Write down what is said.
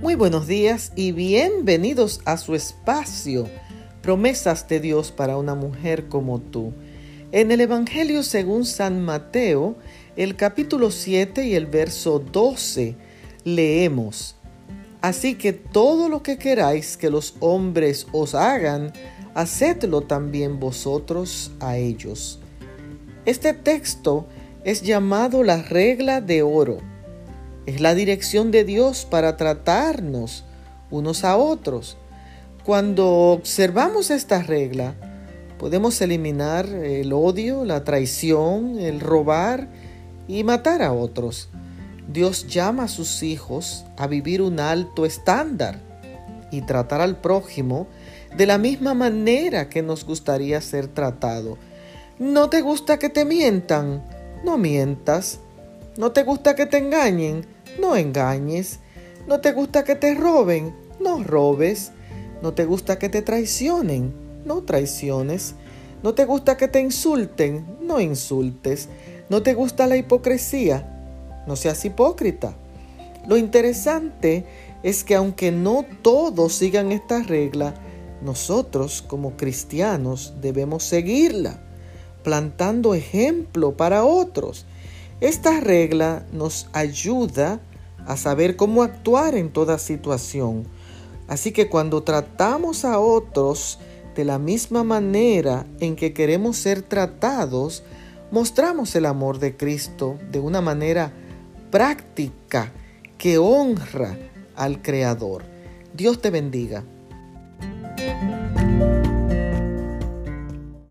Muy buenos días y bienvenidos a su espacio, promesas de Dios para una mujer como tú. En el Evangelio según San Mateo, el capítulo 7 y el verso 12, leemos, Así que todo lo que queráis que los hombres os hagan, hacedlo también vosotros a ellos. Este texto es llamado la regla de oro es la dirección de Dios para tratarnos unos a otros. Cuando observamos esta regla, podemos eliminar el odio, la traición, el robar y matar a otros. Dios llama a sus hijos a vivir un alto estándar y tratar al prójimo de la misma manera que nos gustaría ser tratado. ¿No te gusta que te mientan? No mientas. ¿No te gusta que te engañen? No engañes. ¿No te gusta que te roben? No robes. ¿No te gusta que te traicionen? No traiciones. ¿No te gusta que te insulten? No insultes. ¿No te gusta la hipocresía? No seas hipócrita. Lo interesante es que aunque no todos sigan esta regla, nosotros como cristianos debemos seguirla, plantando ejemplo para otros esta regla nos ayuda a saber cómo actuar en toda situación. Así que cuando tratamos a otros de la misma manera en que queremos ser tratados, mostramos el amor de Cristo de una manera práctica que honra al Creador. Dios te bendiga.